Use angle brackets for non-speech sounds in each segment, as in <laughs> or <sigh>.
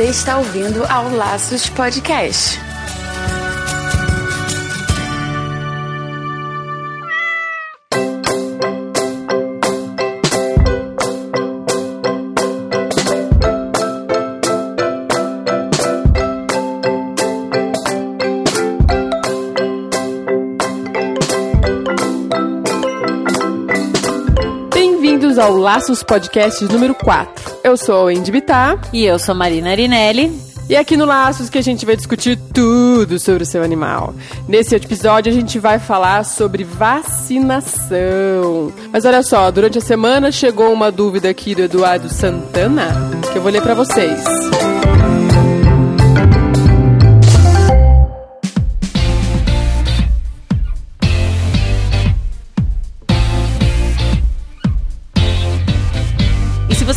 Você está ouvindo ao Laços Podcast. Bem-vindos ao Laços Podcast número 4. Eu sou a Andy Bittar E eu sou Marina Arinelli. e aqui no Laços que a gente vai discutir tudo sobre o seu animal. Nesse episódio a gente vai falar sobre vacinação. Mas olha só, durante a semana chegou uma dúvida aqui do Eduardo Santana que eu vou ler pra vocês.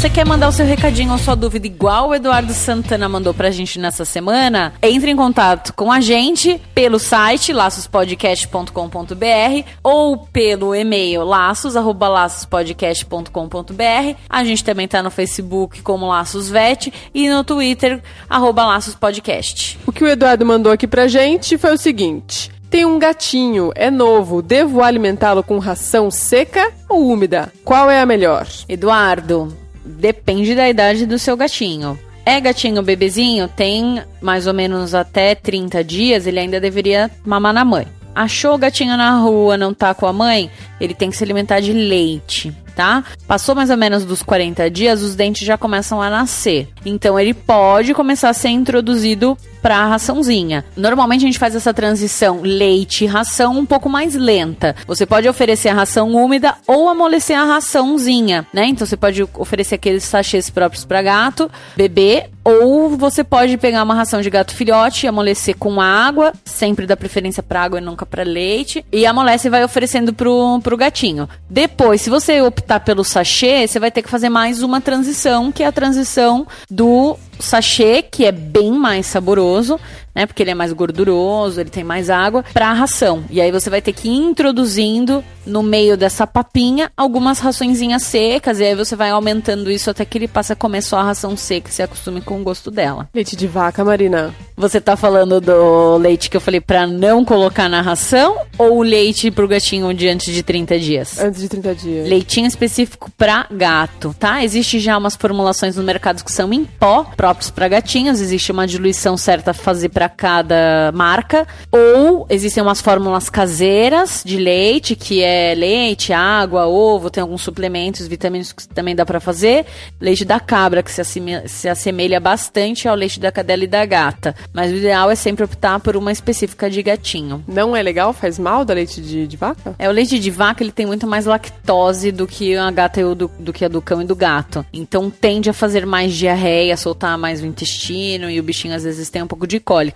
Você quer mandar o seu recadinho ou sua dúvida igual o Eduardo Santana mandou pra gente nessa semana, entre em contato com a gente pelo site laçospodcast.com.br ou pelo e-mail laços@laçospodcast.com.br. A gente também tá no Facebook como Laços Vet e no Twitter arroba Laços Podcast. O que o Eduardo mandou aqui pra gente foi o seguinte: tem um gatinho, é novo, devo alimentá-lo com ração seca ou úmida? Qual é a melhor? Eduardo, depende da idade do seu gatinho. É gatinho bebezinho, tem mais ou menos até 30 dias, ele ainda deveria mamar na mãe. Achou o gatinho na rua, não tá com a mãe, ele tem que se alimentar de leite, tá? Passou mais ou menos dos 40 dias, os dentes já começam a nascer. Então ele pode começar a ser introduzido para raçãozinha. Normalmente a gente faz essa transição leite ração um pouco mais lenta. Você pode oferecer a ração úmida ou amolecer a raçãozinha, né? Então você pode oferecer aqueles sachês próprios para gato, bebê, ou você pode pegar uma ração de gato filhote e amolecer com água, sempre dá preferência para água e nunca para leite, e amolece e vai oferecendo pro, pro gatinho. Depois, se você optar pelo sachê, você vai ter que fazer mais uma transição, que é a transição do sachê, que é bem mais saboroso, maravilhoso, né? Porque ele é mais gorduroso, ele tem mais água, pra ração. E aí você vai ter que ir introduzindo no meio dessa papinha algumas raçõezinhas secas, e aí você vai aumentando isso até que ele passe a comer só a ração seca e se acostume com o gosto dela. Leite de vaca, Marina. Você tá falando do leite que eu falei pra não colocar na ração ou o leite pro gatinho de antes de 30 dias? Antes de 30 dias. Leitinho específico pra gato, tá? Existe já umas formulações no mercado que são em pó, próprios pra gatinhos. Existe uma diluição certa a fazer pra cada marca. Ou existem umas fórmulas caseiras de leite, que é leite, água, ovo, tem alguns suplementos, vitaminas que também dá pra fazer. Leite da cabra, que se, assime- se assemelha bastante ao leite da cadela e da gata. Mas o ideal é sempre optar por uma específica de gatinho. Não é legal? Faz mal da leite de, de vaca? É, o leite de vaca ele tem muito mais lactose do que a gata e o do, do que a do cão e do gato. Então tende a fazer mais diarreia, soltar mais o intestino e o bichinho às vezes tem um pouco de cólica.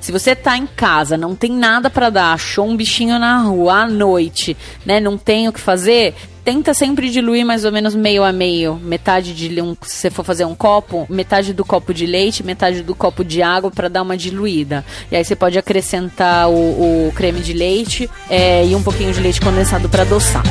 Se você tá em casa, não tem nada pra dar, achou um bichinho na rua à noite, né? Não tem o que fazer, Tenta sempre diluir mais ou menos meio a meio. Metade de um, se você for fazer um copo, metade do copo de leite, metade do copo de água para dar uma diluída. E aí você pode acrescentar o, o creme de leite é, e um pouquinho de leite condensado para adoçar.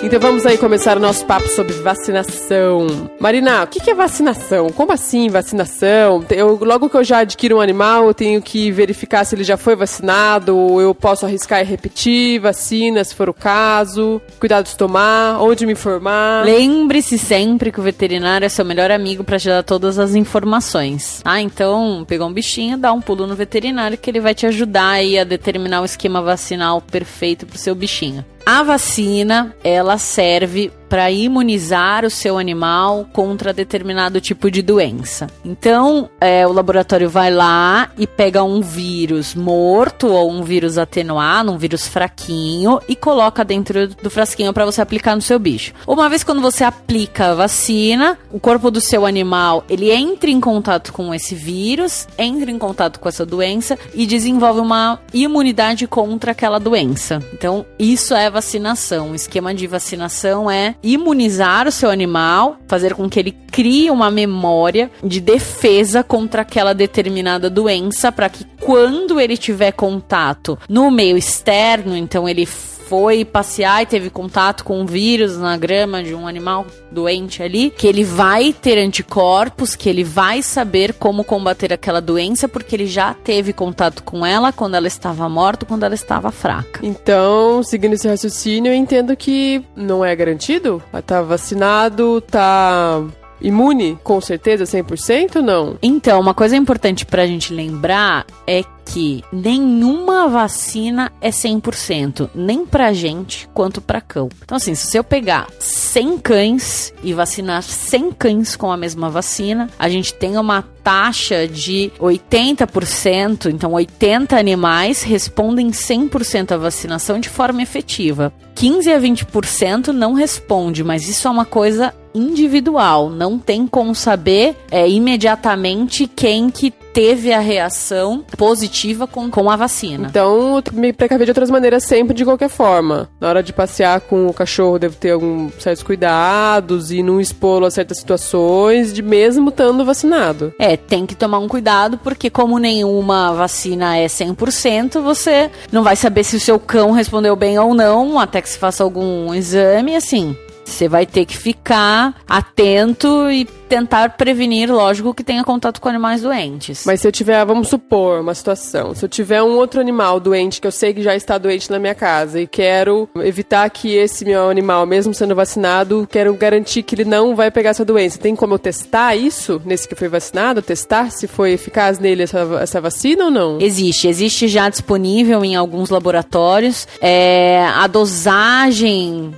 Então vamos aí começar o nosso papo sobre vacinação. Marina, o que é vacinação? Como assim vacinação? Eu, logo que eu já adquiro um animal, eu tenho que verificar se ele já foi vacinado, ou eu posso arriscar e repetir vacina, se for o caso. Cuidados tomar, onde me informar. Lembre-se sempre que o veterinário é seu melhor amigo para te dar todas as informações. Ah, então pegou um bichinho, dá um pulo no veterinário que ele vai te ajudar aí a determinar o esquema vacinal perfeito pro seu bichinho. A vacina, ela serve para imunizar o seu animal contra determinado tipo de doença. Então, é, o laboratório vai lá e pega um vírus morto ou um vírus atenuado, um vírus fraquinho e coloca dentro do frasquinho para você aplicar no seu bicho. Uma vez quando você aplica a vacina, o corpo do seu animal ele entra em contato com esse vírus, entra em contato com essa doença e desenvolve uma imunidade contra aquela doença. Então, isso é vacinação. O esquema de vacinação é imunizar o seu animal, fazer com que ele crie uma memória de defesa contra aquela determinada doença para que quando ele tiver contato no meio externo, então ele foi passear e teve contato com um vírus na grama de um animal doente ali, que ele vai ter anticorpos, que ele vai saber como combater aquela doença, porque ele já teve contato com ela quando ela estava morta, quando ela estava fraca. Então, seguindo esse raciocínio, eu entendo que não é garantido? Tá vacinado, tá imune, com certeza, 100% ou não? Então, uma coisa importante pra gente lembrar é que nenhuma vacina é 100%, nem pra gente quanto pra cão. Então, assim, se eu pegar 100 cães e vacinar 100 cães com a mesma vacina, a gente tem uma taxa de 80%, então 80 animais respondem 100% à vacinação de forma efetiva. 15 a 20% não responde, mas isso é uma coisa individual, não tem como saber é, imediatamente quem que teve a reação positiva com, com a vacina. Então, me precaver de outras maneiras sempre, de qualquer forma. Na hora de passear com o cachorro, devo ter alguns certos cuidados e não expô-lo a certas situações, de mesmo estando vacinado. É, tem que tomar um cuidado, porque como nenhuma vacina é 100%, você não vai saber se o seu cão respondeu bem ou não, até que se faça algum exame, assim. Você vai ter que ficar atento e tentar prevenir, lógico, que tenha contato com animais doentes. Mas se eu tiver, vamos supor, uma situação, se eu tiver um outro animal doente que eu sei que já está doente na minha casa e quero evitar que esse meu animal, mesmo sendo vacinado, quero garantir que ele não vai pegar essa doença. Tem como eu testar isso nesse que foi vacinado? Testar se foi eficaz nele essa, essa vacina ou não? Existe, existe já disponível em alguns laboratórios. É, a dosagem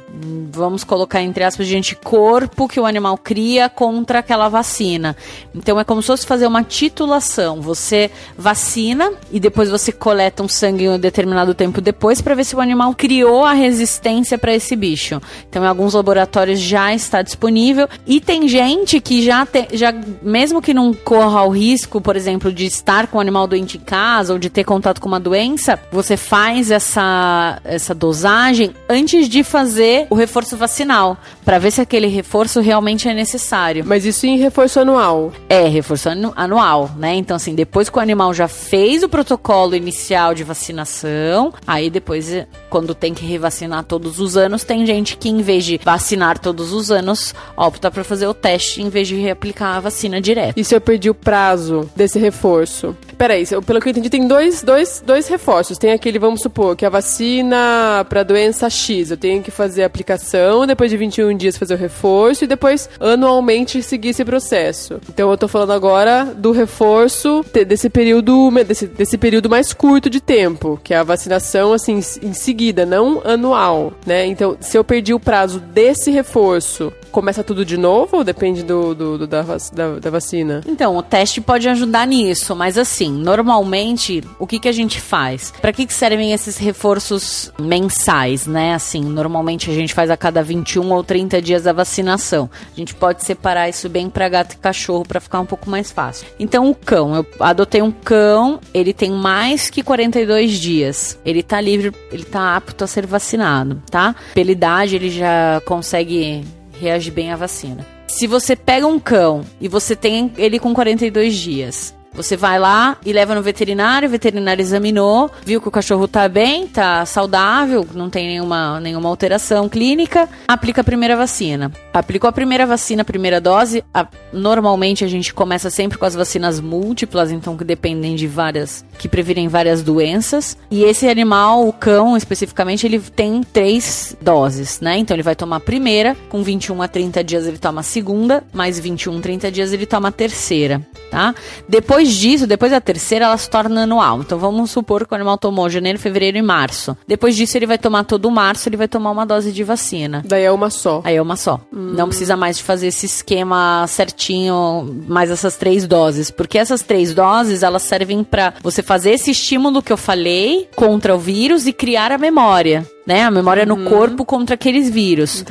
vamos colocar entre aspas, de anticorpo que o animal cria contra aquela vacina. Então é como se fosse fazer uma titulação. Você vacina e depois você coleta um sangue um determinado tempo depois para ver se o animal criou a resistência para esse bicho. Então em alguns laboratórios já está disponível e tem gente que já tem, já mesmo que não corra o risco, por exemplo, de estar com o animal doente em casa ou de ter contato com uma doença, você faz essa essa dosagem antes de fazer o reforço vacinal, para ver se aquele reforço realmente é necessário. Mas isso em reforço anual? É, reforço anu anual, né? Então, assim, depois que o animal já fez o protocolo inicial de vacinação, aí depois, quando tem que revacinar todos os anos, tem gente que, em vez de vacinar todos os anos, opta para fazer o teste em vez de reaplicar a vacina direto. E se eu perdi o prazo desse reforço? Peraí, pelo que eu entendi, tem dois, dois, dois reforços. Tem aquele, vamos supor, que a vacina para doença X, eu tenho que fazer a aplicação, depois de 21 dias fazer o reforço e depois anualmente seguir esse processo. Então eu tô falando agora do reforço desse período desse, desse período mais curto de tempo, que é a vacinação assim em seguida, não anual, né? Então, se eu perdi o prazo desse reforço, começa tudo de novo ou depende do, do, do da, da, da, vacina? Então, o teste pode ajudar nisso, mas assim, normalmente, o que, que a gente faz? Para que, que servem esses reforços mensais, né? Assim, normalmente a gente faz a cada 21 ou 30 dias a vacinação. A gente pode separar isso bem para gato e cachorro para ficar um pouco mais fácil. Então, o cão, eu adotei um cão, ele tem mais que 42 dias. Ele tá livre, ele tá apto a ser vacinado, tá? Pela idade, ele já consegue reage bem à vacina. Se você pega um cão e você tem ele com 42 dias, você vai lá e leva no veterinário, o veterinário examinou, viu que o cachorro tá bem, tá saudável, não tem nenhuma, nenhuma alteração clínica, aplica a primeira vacina. Aplicou a primeira vacina, a primeira dose, a, normalmente a gente começa sempre com as vacinas múltiplas, então que dependem de várias, que previnem várias doenças. E esse animal, o cão especificamente, ele tem três doses, né? Então ele vai tomar a primeira, com 21 a 30 dias ele toma a segunda, mais 21, 30 dias ele toma a terceira, tá? Depois Depois disso, depois da terceira, ela se torna anual. Então vamos supor que o animal tomou janeiro, fevereiro e março. Depois disso, ele vai tomar todo março, ele vai tomar uma dose de vacina. Daí é uma só. Aí é uma só. Não precisa mais de fazer esse esquema certinho, mais essas três doses. Porque essas três doses, elas servem pra você fazer esse estímulo que eu falei contra o vírus e criar a memória. Né? A memória no corpo contra aqueles vírus.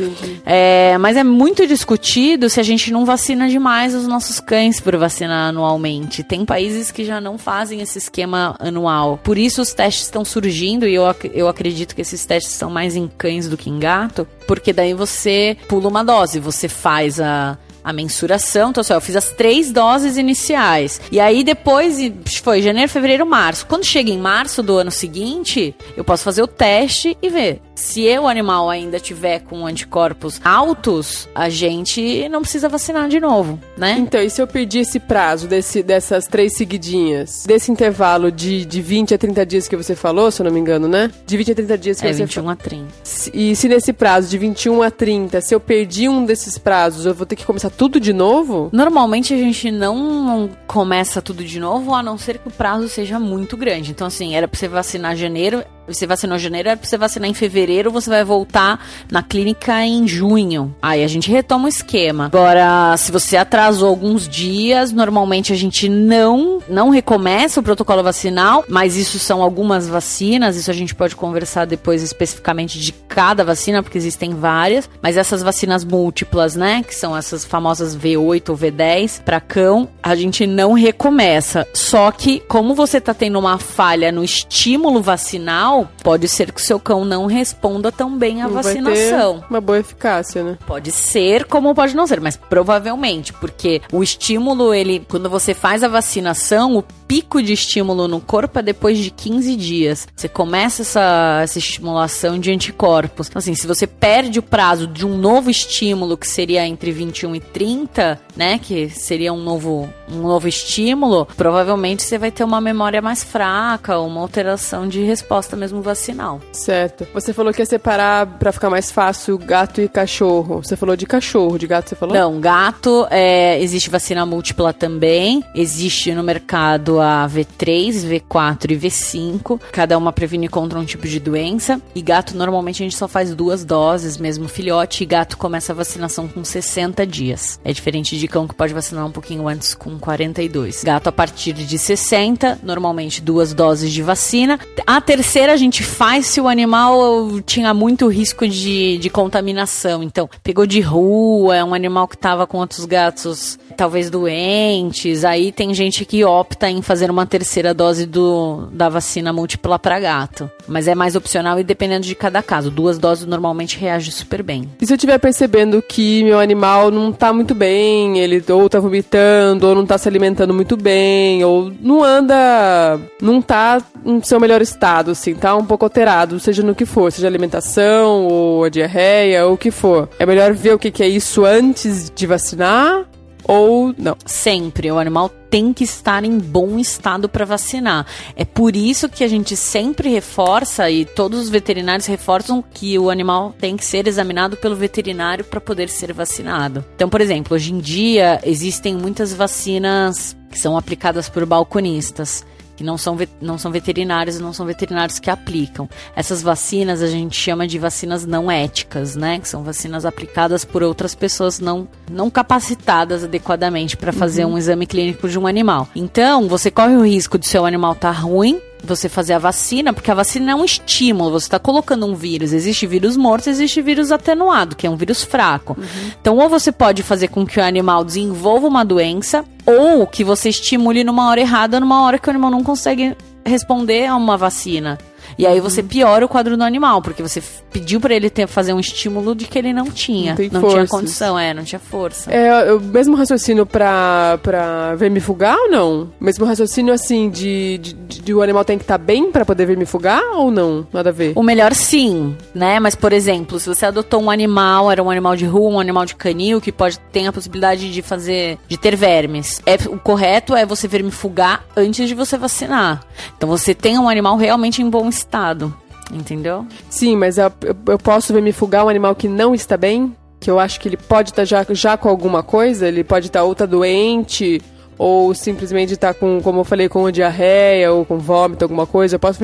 É, mas é muito discutido se a gente não vacina demais os nossos cães por vacinar anualmente. Tem países que já não fazem esse esquema anual. Por isso os testes estão surgindo e eu, ac- eu acredito que esses testes são mais em cães do que em gato, porque daí você pula uma dose, você faz a. A mensuração, então assim, eu fiz as três doses iniciais. E aí depois foi janeiro, fevereiro, março. Quando chega em março do ano seguinte, eu posso fazer o teste e ver. Se o animal ainda tiver com anticorpos altos, a gente não precisa vacinar de novo, né? Então, e se eu perdi esse prazo desse, dessas três seguidinhas? Desse intervalo de, de 20 a 30 dias que você falou, se eu não me engano, né? De 20 a 30 dias que É você 21 a 30. Se- E se nesse prazo de 21 a 30, se eu perdi um desses prazos, eu vou ter que começar tudo de novo? Normalmente a gente não começa tudo de novo, a não ser que o prazo seja muito grande. Então, assim, era pra você vacinar em janeiro, você vacinou em janeiro, era pra você vacinar em fevereiro, você vai voltar na clínica em junho. Aí a gente retoma o esquema. Agora, se você atrasou alguns dias, normalmente a gente não, não recomeça o protocolo vacinal, mas isso são algumas vacinas, isso a gente pode conversar depois especificamente de cada vacina, porque existem várias, mas essas vacinas múltiplas, né, que são essas famosas V8 ou V10 para cão, a gente não recomeça. Só que como você tá tendo uma falha no estímulo vacinal, pode ser que o seu cão não responda tão bem à Não vacinação. uma boa eficácia, né? Pode ser, como pode não ser, mas provavelmente, porque o estímulo, ele, quando você faz a vacinação, o pico de estímulo no corpo é depois de 15 dias. Você começa essa, essa estimulação de anticorpos. Então, assim, se você perde o prazo de um novo estímulo, que seria entre 21 e 30, né, que seria um novo, um novo estímulo, provavelmente você vai ter uma memória mais fraca, uma alteração de resposta mesmo vacinal. Certo. Você falou que ia separar pra ficar mais fácil gato e cachorro. Você falou de cachorro, de gato você falou? Não, gato, é, existe vacina múltipla também. Existe no mercado a V3, V4 e V5. Cada uma previne contra um tipo de doença. E gato, normalmente, a gente só faz duas doses, mesmo filhote. E gato começa a vacinação com 60 dias. É diferente de cão que pode vacinar um pouquinho antes, com 42. Gato, a partir de 60, normalmente duas doses de vacina. A terceira a gente faz se o animal tinha muito risco de, de contaminação. Então, pegou de rua, é um animal que estava com outros gatos talvez doentes. Aí tem gente que opta em fazer uma terceira dose do, da vacina múltipla para gato. Mas é mais opcional e dependendo de cada caso. Duas doses normalmente reage super bem. E se eu estiver percebendo que meu animal não tá muito bem, ele ou tá vomitando, ou não tá se alimentando muito bem, ou não anda, não tá no seu melhor estado, assim, tá um pouco alterado, seja no que for, seja alimentação, ou a diarreia, ou o que for. É melhor ver o que, que é isso antes de vacinar, ou não. Sempre. O animal tem que estar em bom estado para vacinar. É por isso que a gente sempre reforça e todos os veterinários reforçam que o animal tem que ser examinado pelo veterinário para poder ser vacinado. Então, por exemplo, hoje em dia existem muitas vacinas que são aplicadas por balconistas que não são, não são veterinários e não são veterinários que aplicam. Essas vacinas a gente chama de vacinas não éticas, né? Que são vacinas aplicadas por outras pessoas não, não capacitadas adequadamente para fazer um exame clínico de um animal. Então, você corre o risco de seu animal estar ruim, você fazer a vacina, porque a vacina é um estímulo, você está colocando um vírus. Existe vírus morto, existe vírus atenuado, que é um vírus fraco. Então, ou você pode fazer com que o animal desenvolva uma doença, ou que você estimule numa hora errada, numa hora que o animal não consegue responder a uma vacina. E aí você piora o quadro do animal, porque você pediu pra ele ter, fazer um estímulo de que ele não tinha. Não tem tinha condição, é, não tinha força. É o mesmo raciocínio pra, pra vermifugar ou não? Mesmo raciocínio, assim, de, de, de, o animal tem que estar bem pra poder vermifugar ou não? Nada a ver. O melhor sim, né? Mas, por exemplo, se você adotou um animal, era um animal de rua, um animal de canil, que pode ter a possibilidade de fazer, de ter vermes. É, o correto é você vermifugar antes de você vacinar. Então você tem um animal realmente em bom estado. Entendeu? Sim, mas eu, eu- posso vermifugar um animal que não está bem? Que eu acho que ele pode estar já, já com alguma coisa? Ele pode estar ou tá doente, ou simplesmente tá com, como eu falei, com diarreia ou com vômito, alguma coisa, eu posso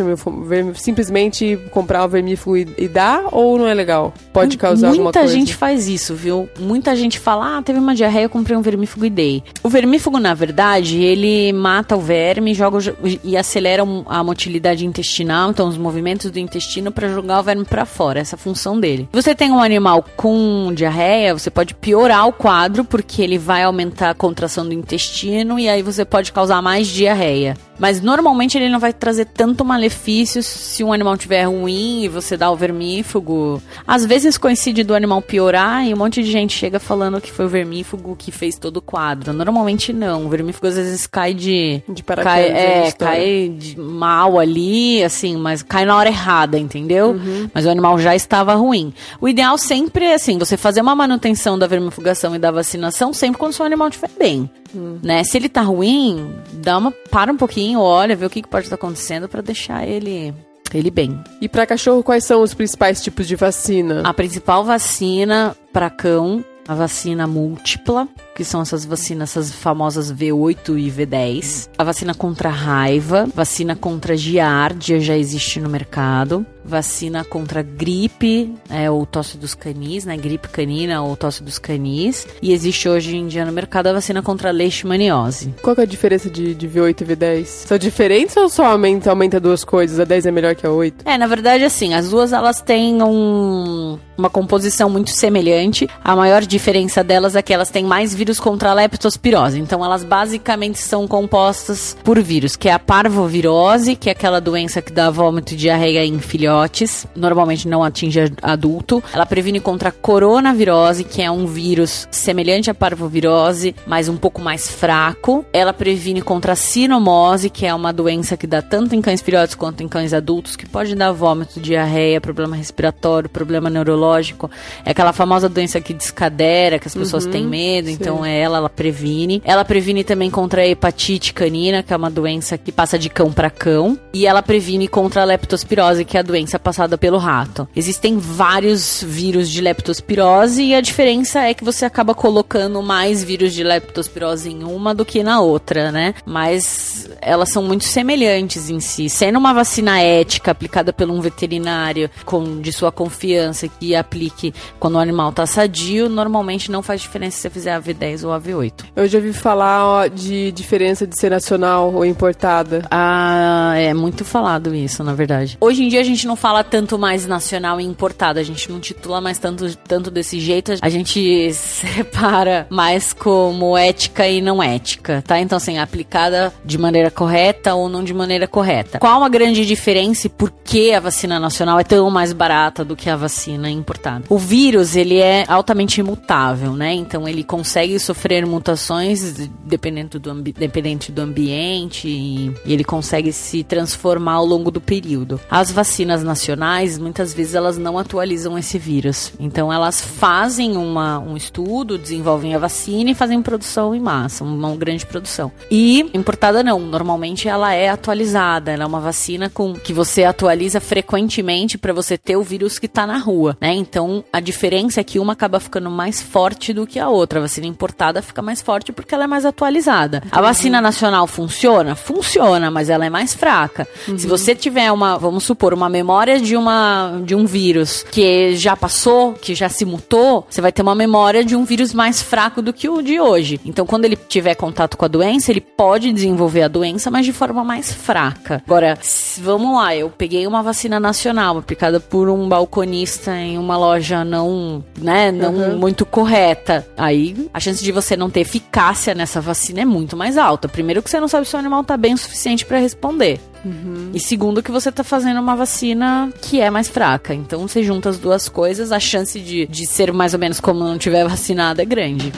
simplesmente comprar um vermífugo e, e dar ou não é legal? Pode causar Muita alguma coisa? Muita gente faz isso, viu? Muita gente fala, ah, teve uma diarreia, eu comprei um vermífugo e dei. O vermífugo, na verdade, ele mata o verme joga e acelera a motilidade intestinal, então os movimentos do intestino para jogar o verme para fora, essa é função dele. Se você tem um animal com diarreia, você pode piorar o quadro porque ele vai aumentar a contração do intestino e aí você pode causar mais diarreia. Mas normalmente ele não vai trazer tanto malefício se um animal tiver ruim e você dá o vermífugo. Às vezes coincide do animal piorar e um monte de gente chega falando que foi o vermífugo que fez todo o quadro. Normalmente não. O vermífugo às vezes cai de. De paraquedas. Cai, é, cai de mal ali, assim, mas cai na hora errada, entendeu? Uhum. Mas o animal já estava ruim. O ideal sempre é assim: você fazer uma manutenção da vermifugação e da vacinação sempre quando o seu animal estiver bem. Hum. Né? Se ele tá ruim, dá uma para um pouquinho, olha, vê o que, que pode estar acontecendo para deixar ele ele bem. E para cachorro, quais são os principais tipos de vacina? A principal vacina para cão, a vacina múltipla, que são essas vacinas, essas famosas V8 e V10. A vacina contra raiva, vacina contra giardia já existe no mercado vacina contra gripe, é, ou tosse dos canis, né? Gripe canina ou tosse dos canis. E existe hoje em dia no mercado a vacina contra leishmaniose. Qual é a diferença de, de V8 e V10? São diferentes ou só aumenta, aumenta duas coisas? A 10 é melhor que a 8? É, na verdade, assim, as duas elas têm um, uma composição muito semelhante. A maior diferença delas é que elas têm mais vírus contra a leptospirose. Então, elas basicamente são compostas por vírus, que é a parvovirose, que é aquela doença que dá vômito e diarreia em filhotes normalmente não atinge adulto. Ela previne contra a coronavirose, que é um vírus semelhante à parvovirose, mas um pouco mais fraco. Ela previne contra a sinomose, que é uma doença que dá tanto em cães filhotes quanto em cães adultos, que pode dar vômito, diarreia, problema respiratório, problema neurológico. É aquela famosa doença que descadera, que as pessoas uhum, têm medo, sim. então é ela, ela previne. Ela previne também contra a hepatite canina, que é uma doença que passa de cão para cão. E ela previne contra a leptospirose, que é a doença passada pelo rato. Existem vários vírus de leptospirose e a diferença é que você acaba colocando mais vírus de leptospirose em uma do que na outra, né? Mas elas são muito semelhantes em si. Sendo uma vacina ética aplicada por um veterinário com de sua confiança que aplique quando o animal tá sadio, normalmente não faz diferença se você fizer a V10 ou a V8. Eu já ouvi falar ó, de diferença de ser nacional ou importada. Ah, é muito falado isso, na verdade. Hoje em dia a gente não fala tanto mais nacional e importado, a gente não titula mais tanto, tanto desse jeito, a gente <laughs> separa mais como ética e não ética, tá? Então, assim, aplicada de maneira correta ou não de maneira correta. Qual a grande diferença e por que a vacina nacional é tão mais barata do que a vacina importada? O vírus, ele é altamente imutável, né? Então, ele consegue sofrer mutações dependendo do, dependente do ambiente e, e ele consegue se transformar ao longo do período. As vacinas nacionais, muitas vezes elas não atualizam esse vírus. Então elas fazem uma, um estudo, desenvolvem a vacina e fazem produção em massa, uma grande produção. E importada não, normalmente ela é atualizada, ela é uma vacina com que você atualiza frequentemente para você ter o vírus que está na rua, né? Então a diferença é que uma acaba ficando mais forte do que a outra. A vacina importada fica mais forte porque ela é mais atualizada. A vacina nacional funciona? Funciona, mas ela é mais fraca. Uhum. Se você tiver uma, vamos supor, uma memória memória de, uma, de um vírus que já passou, que já se mutou, você vai ter uma memória de um vírus mais fraco do que o de hoje. Então, quando ele tiver contato com a doença, ele pode desenvolver a doença, mas de forma mais fraca. Agora, vamos lá, eu peguei uma vacina nacional aplicada por um balconista em uma loja não, né, não uhum. muito correta. Aí, a chance de você não ter eficácia nessa vacina é muito mais alta. Primeiro que você não sabe se o animal tá bem o suficiente para responder. Uhum. E segundo, que você tá fazendo uma vacina que é mais fraca. Então, você junta as duas coisas, a chance de, de ser mais ou menos como não tiver vacinada é grande.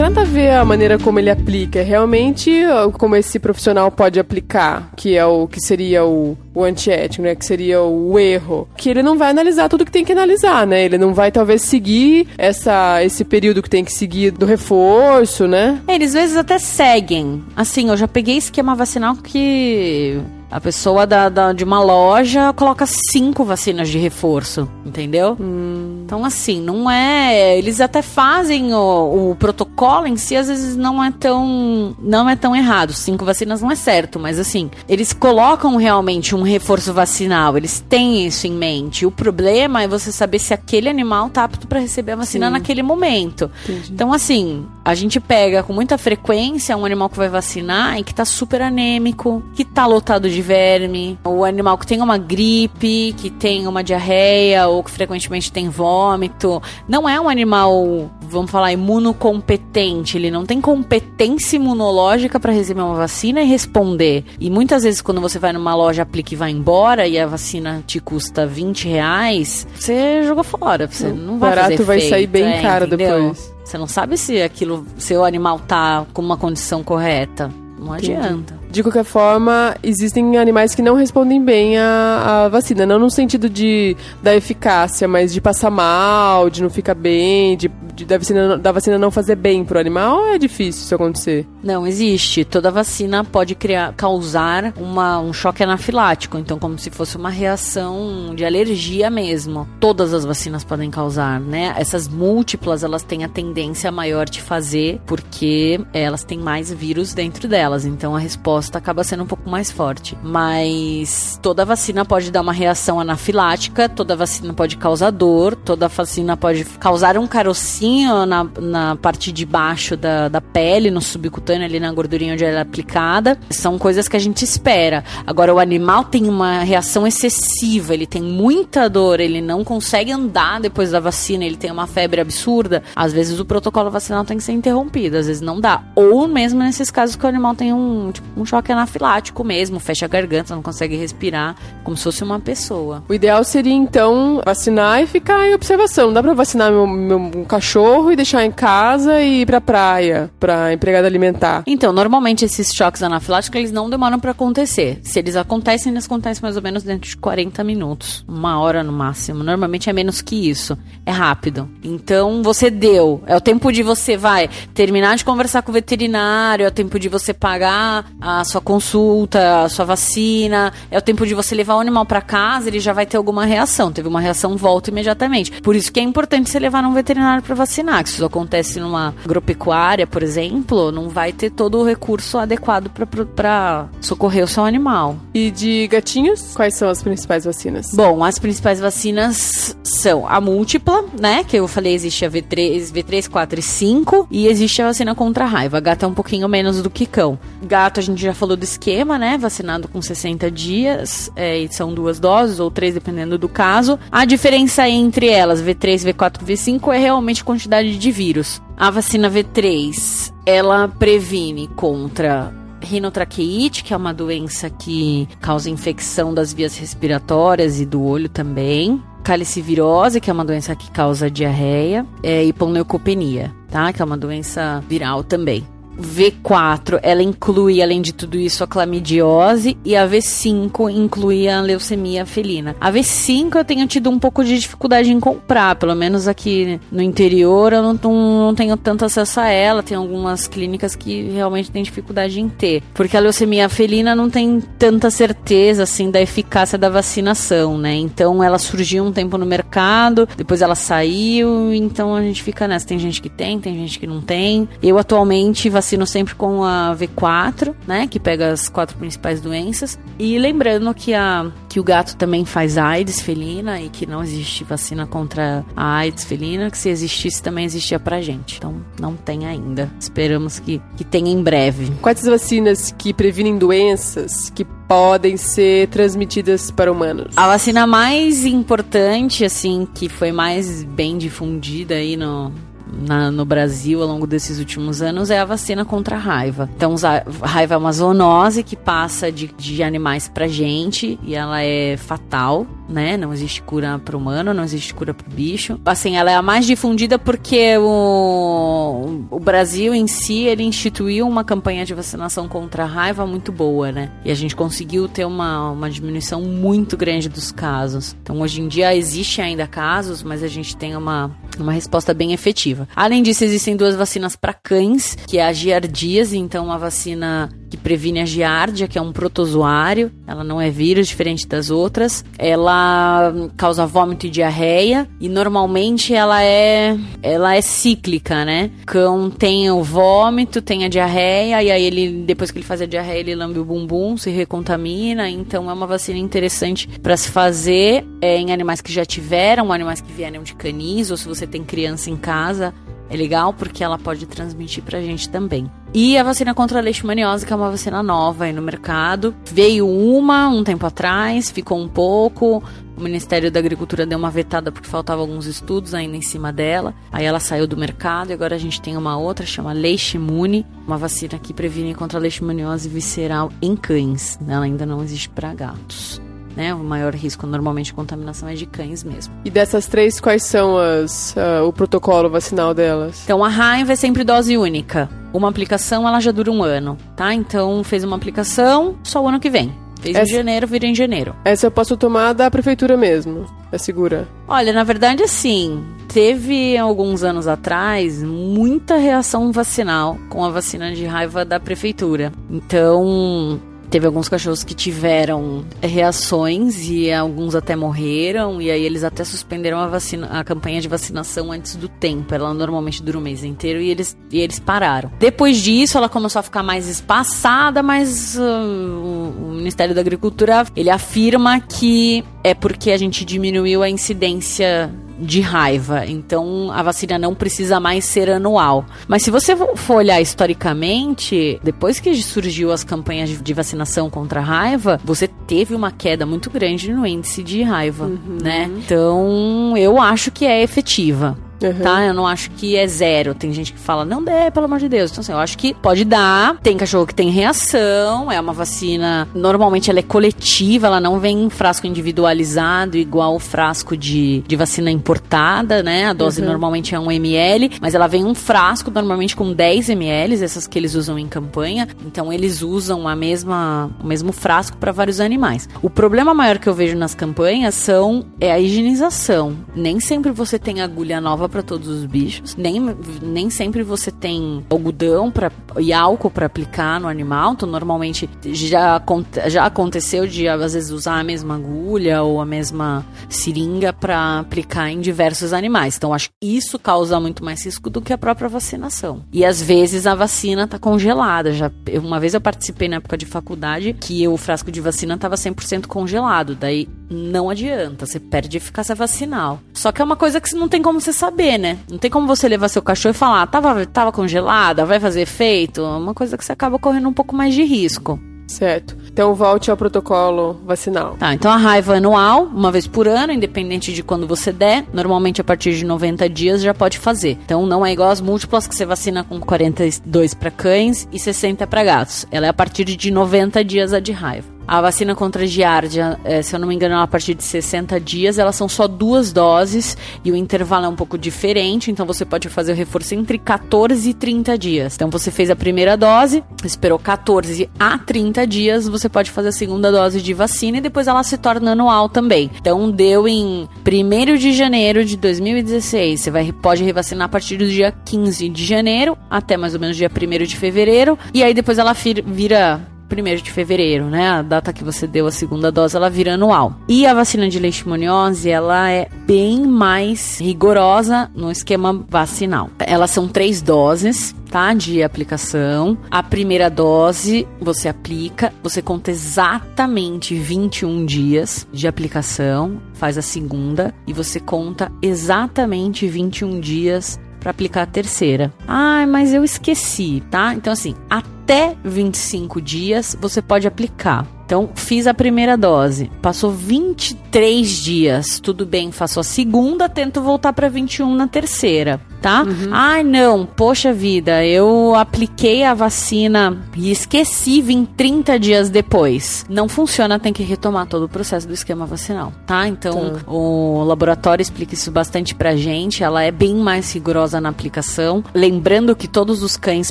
Tem nada a ver a maneira como ele aplica, é realmente como esse profissional pode aplicar, que é o que seria o, o antiético, né? Que seria o erro. Que ele não vai analisar tudo que tem que analisar, né? Ele não vai talvez seguir essa, esse período que tem que seguir do reforço, né? Eles às vezes até seguem. Assim, eu já peguei esquema vacinal que A pessoa da, da de uma loja coloca cinco vacinas de reforço, entendeu? Hum. Então, assim, não é. Eles até fazem o, o, protocolo em si, às vezes não é tão. não é tão errado. Cinco vacinas não é certo, mas assim, eles colocam realmente um reforço vacinal, eles têm isso em mente. O problema é você saber se aquele animal tá apto para receber a vacina Sim. naquele momento. Entendi. Então, assim, a gente pega com muita frequência um animal que vai vacinar e que tá super anêmico, que tá lotado de verme, o animal que tem uma gripe, que tem uma diarreia ou que frequentemente tem vômito. Não é um animal, vamos falar, imunocompetente, ele não tem competência imunológica para receber uma vacina e responder. E muitas vezes quando você vai numa loja, aplica e vai embora e a vacina te custa 20 reais, você joga fora, você não vai Barato fazer vai sair bem é, caro entendeu? depois. Você não sabe se aquilo, se o animal tá com uma condição correta. Não Entendi. adianta. De qualquer forma, existem animais que não respondem bem à, à, vacina. Não no sentido de da eficácia, mas de passar mal, de não ficar bem, de, de da, vacina, da vacina não fazer bem pro animal. É difícil isso acontecer. Não, existe. Toda vacina pode criar, causar uma, um choque anafilático. Então, como se fosse uma reação de alergia mesmo. Todas as vacinas podem causar, né? Essas múltiplas, elas têm a tendência maior de fazer, porque elas têm mais vírus dentro delas. Então, a resposta acaba sendo um pouco mais forte. Mas toda vacina pode dar uma reação anafilática, toda vacina pode causar dor, toda vacina pode causar um carocinho na, na parte de baixo da, da pele, no subcutâneo, ali na gordurinha onde ela é aplicada. São coisas que a gente espera. Agora, o animal tem uma reação excessiva, ele tem muita dor, ele não consegue andar depois da vacina, ele tem uma febre absurda. Às vezes o protocolo vacinal tem que ser interrompido, às vezes não dá. Ou mesmo nesses casos que o animal tem um, tipo, um choque anafilático mesmo, fecha a garganta, não consegue respirar, como se fosse uma pessoa. O ideal seria, então, vacinar e ficar em observação. Não dá pra vacinar meu, meu cachorro e deixar em casa e ir pra praia, pra empregada alimentar. Então, normalmente esses choques anafiláticos, eles não demoram para acontecer. Se eles acontecem, eles acontecem mais ou menos dentro de 40 minutos, uma hora no máximo. Normalmente é menos que isso. É rápido. Então, você deu. É o tempo de você, vai, terminar de conversar com o veterinário, é o tempo de você pagar a sua consulta, a sua vacina, é o tempo de você levar o animal para casa, ele já vai ter alguma reação. Teve uma reação, volta imediatamente. Por isso que é importante você levar um veterinário para vacinar. Que se isso acontece numa agropecuária, por exemplo, não vai ter todo o recurso adequado para socorrer o seu animal. E de gatinhos, quais são as principais vacinas? Bom, as principais vacinas são a múltipla, né? Que eu falei, existe a V3, V3, 4 e 5. E existe a vacina contra a raiva. Gato é um pouquinho menos do que cão. Gato, a gente já falou do esquema, né? Vacinado com 60 dias, é, e são duas doses, ou três, dependendo do caso. A diferença entre elas, V3, V4 V5, é realmente quantidade de vírus. A vacina V3, ela previne contra rinotraqueite, que é uma doença que causa infecção das vias respiratórias e do olho também. Calicivirose, que é uma doença que causa diarreia, é, e panleucopenia, tá? Que é uma doença viral também. V4, ela inclui, além de tudo isso, a clamidiose e a V5 inclui a leucemia felina. A V5 eu tenho tido um pouco de dificuldade em comprar, pelo menos aqui no interior eu não, não tenho tanto acesso a ela, tem algumas clínicas que realmente têm dificuldade em ter, porque a leucemia felina não tem tanta certeza assim da eficácia da vacinação, né? Então ela surgiu um tempo no mercado, depois ela saiu, então a gente fica nessa, tem gente que tem, tem gente que não tem. Eu atualmente vacino sempre com a V4, né? Que pega as quatro principais doenças. E lembrando que, a, que o gato também faz AIDS felina e que não existe vacina contra a AIDS felina, que se existisse também existia pra gente. Então não tem ainda. Esperamos que, que tenha em breve. Quais as vacinas que previnem doenças que podem ser transmitidas para humanos? A vacina mais importante, assim, que foi mais bem difundida aí no, na, no Brasil ao longo desses últimos anos é a vacina contra a raiva. Então, a raiva é uma zoonose que passa de, de animais pra gente e ela é fatal, né? Não existe cura para humano, não existe cura para bicho. Assim, ela é a mais difundida porque o, o Brasil em si ele instituiu uma campanha de vacinação contra a raiva muito boa, né? E a gente conseguiu ter uma, uma diminuição muito grande dos casos. Então, hoje em dia existe ainda casos, mas a gente tem uma, uma resposta bem efetiva. Além disso, existem duas vacinas para cães, que é a giardias, então uma vacina que previne a giardia, que é um protozoário. Ela não é vírus, diferente das outras. Ela causa vômito e diarreia. E normalmente ela é, ela é cíclica, né? O cão tem o vômito, tem a diarreia, e aí ele, depois que ele faz a diarreia, ele lambe o bumbum, se recontamina. Então é uma vacina interessante para se fazer é, em animais que já tiveram, animais que vieram de canis, ou se você tem criança em casa. É legal porque ela pode transmitir pra gente também. E a vacina contra a leishmaniose, que é uma vacina nova aí no mercado. Veio uma um tempo atrás, ficou um pouco. O Ministério da Agricultura deu uma vetada porque faltavam alguns estudos ainda em cima dela. Aí ela saiu do mercado e agora a gente tem uma outra, chama Leishmune, uma vacina que previne contra a leishmaniose visceral em cães. Ela ainda não existe para gatos né? O maior risco normalmente de contaminação é de cães mesmo. E dessas três, quais são as, uh, o protocolo vacinal delas? Então a raiva é sempre dose única. Uma aplicação ela já dura um ano, tá? Então fez uma aplicação só o ano que vem. Fez Essa... em janeiro, vira em janeiro. Essa eu posso tomar da prefeitura mesmo. É segura? Olha, na verdade, assim, teve alguns anos atrás muita reação vacinal com a vacina de raiva da prefeitura. Então, Teve alguns cachorros que tiveram reações e alguns até morreram, e aí eles até suspenderam a, vacina, a campanha de vacinação antes do tempo. Ela normalmente dura o um mês inteiro e eles, e eles pararam. Depois disso, ela começou a ficar mais espaçada, mas uh, o Ministério da Agricultura ele afirma que é porque a gente diminuiu a incidência de raiva. Então a vacina não precisa mais ser anual. Mas se você for olhar historicamente, depois que surgiu as campanhas de vacinação contra a raiva, você teve uma queda muito grande no índice de raiva, uhum. né? Então eu acho que é efetiva. Uhum. Tá? Eu não acho que é zero. Tem gente que fala, não dê, pelo amor de Deus. Então, assim, eu acho que pode dar. Tem cachorro que tem reação. É uma vacina. Normalmente ela é coletiva, ela não vem em frasco individualizado, igual o frasco de, de vacina importada, né? A dose uhum. normalmente é 1 ml, mas ela vem um frasco, normalmente com 10 ml, essas que eles usam em campanha. Então, eles usam a mesma, o mesmo frasco para vários animais. O problema maior que eu vejo nas campanhas são é a higienização. Nem sempre você tem agulha nova para todos os bichos. Nem, nem sempre você tem algodão pra, e álcool para aplicar no animal. Então, normalmente já, já aconteceu de às vezes usar a mesma agulha ou a mesma seringa para aplicar em diversos animais. Então, acho que isso causa muito mais risco do que a própria vacinação. E às vezes a vacina tá congelada. Já, uma vez eu participei na época de faculdade que o frasco de vacina estava 100% congelado. Daí não adianta, você perde eficácia vacinal. Só que é uma coisa que não tem como você saber saber, né? Não tem como você levar seu cachorro e falar, tava, tava congelada, vai fazer efeito. É uma coisa que você acaba correndo um pouco mais de risco. Certo. Então volte ao protocolo vacinal. Tá, então a raiva anual, uma vez por ano, independente de quando você der. Normalmente a partir de 90 dias já pode fazer. Então não é igual as múltiplas que você vacina com 42 para cães e 60 para gatos. Ela é a partir de 90 dias a de raiva. A vacina contra a giardia, é, se eu não me engano, a partir de 60 dias. Elas são só duas doses e o intervalo é um pouco diferente. Então você pode fazer o reforço entre 14 e 30 dias. Então você fez a primeira dose, esperou 14 a 30 dias, você pode fazer a segunda dose de vacina e depois ela se torna anual também. Então deu em 1 de janeiro de 2016. Você vai, pode revacinar a partir do dia 15 de janeiro até mais ou menos dia 1 de fevereiro. E aí depois ela vira 1 de fevereiro, né? A data que você deu a segunda dose, ela vira anual. E a vacina de leishmaniose, ela é bem mais rigorosa no esquema vacinal. Elas são três doses, tá? De aplicação. A primeira dose você aplica, você conta exatamente 21 dias de aplicação, faz a segunda e você conta exatamente 21 dias para aplicar a terceira. Ah, mas eu esqueci, tá? Então assim, até 25 dias você pode aplicar. Então, fiz a primeira dose. Passou 23 dias. Tudo bem, faço a segunda, tento voltar para 21 na terceira, tá? Uhum. Ai, não, poxa vida, eu apliquei a vacina e esqueci, vim 30 dias depois. Não funciona, tem que retomar todo o processo do esquema vacinal, tá? Então, tá. o laboratório explica isso bastante pra gente. Ela é bem mais rigorosa na aplicação. Lembrando que todos os cães,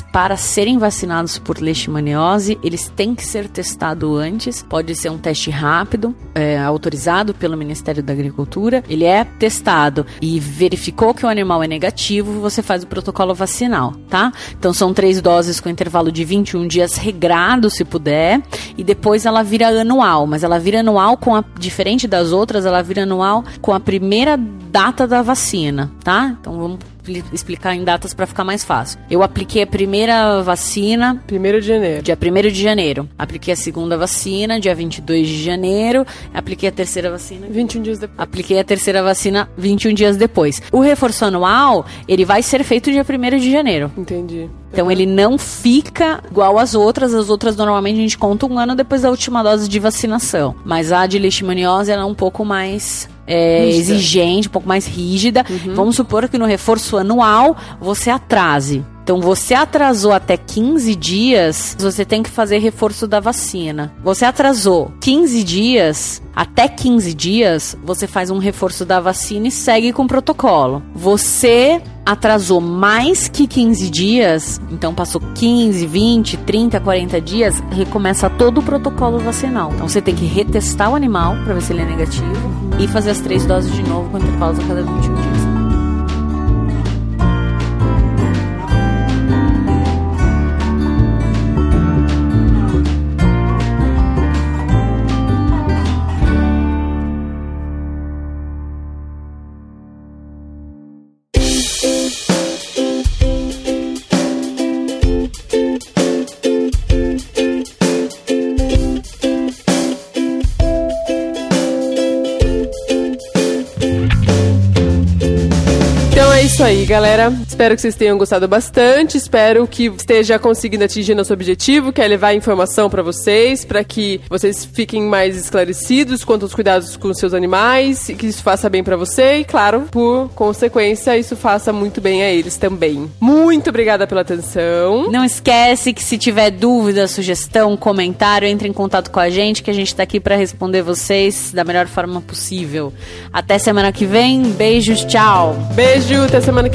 para serem vacinados por leishmaniose, eles têm que ser testados antes. Pode ser um teste rápido, é, autorizado pelo Ministério da Agricultura. Ele é testado e verificou que o animal é negativo negativo, você faz o protocolo vacinal, tá? Então são três doses com intervalo de 21 dias regrado, se puder, e depois ela vira anual, mas ela vira anual com a diferente das outras, ela vira anual com a primeira data da vacina, tá? Então vamos explicar em datas para ficar mais fácil. Eu apliquei a primeira vacina. 1 de janeiro. Dia 1 de janeiro. Apliquei a segunda vacina, dia 22 de janeiro. Apliquei a terceira vacina. 21 dias depois. Apliquei a terceira vacina 21 dias depois. O reforço anual, ele vai ser feito dia 1 de janeiro. Entendi. Então ele não fica igual às outras. As outras normalmente a gente conta um ano depois da última dose de vacinação. Mas a de leishmaniose ela é um pouco mais é, exigente, um pouco mais rígida. Uhum. Vamos supor que no reforço anual você atrase. Então, você atrasou até 15 dias, você tem que fazer reforço da vacina. Você atrasou 15 dias, até 15 dias, você faz um reforço da vacina e segue com o protocolo. Você atrasou mais que 15 dias, então passou 15, 20, 30, 40 dias, recomeça todo o protocolo vacinal. Então, você tem que retestar o animal para ver se ele é negativo e fazer as três doses de novo com intervalos a cada 21 dias. Galera. Espero que vocês tenham gostado bastante. Espero que esteja conseguindo atingir nosso objetivo, que é levar informação para vocês, para que vocês fiquem mais esclarecidos quanto aos cuidados com seus animais, e que isso faça bem para você e, claro, por consequência, isso faça muito bem a eles também. Muito obrigada pela atenção. Não esquece que se tiver dúvida, sugestão, comentário, entre em contato com a gente, que a gente tá aqui para responder vocês da melhor forma possível. Até semana que vem. Beijos, tchau. Beijo, até semana semana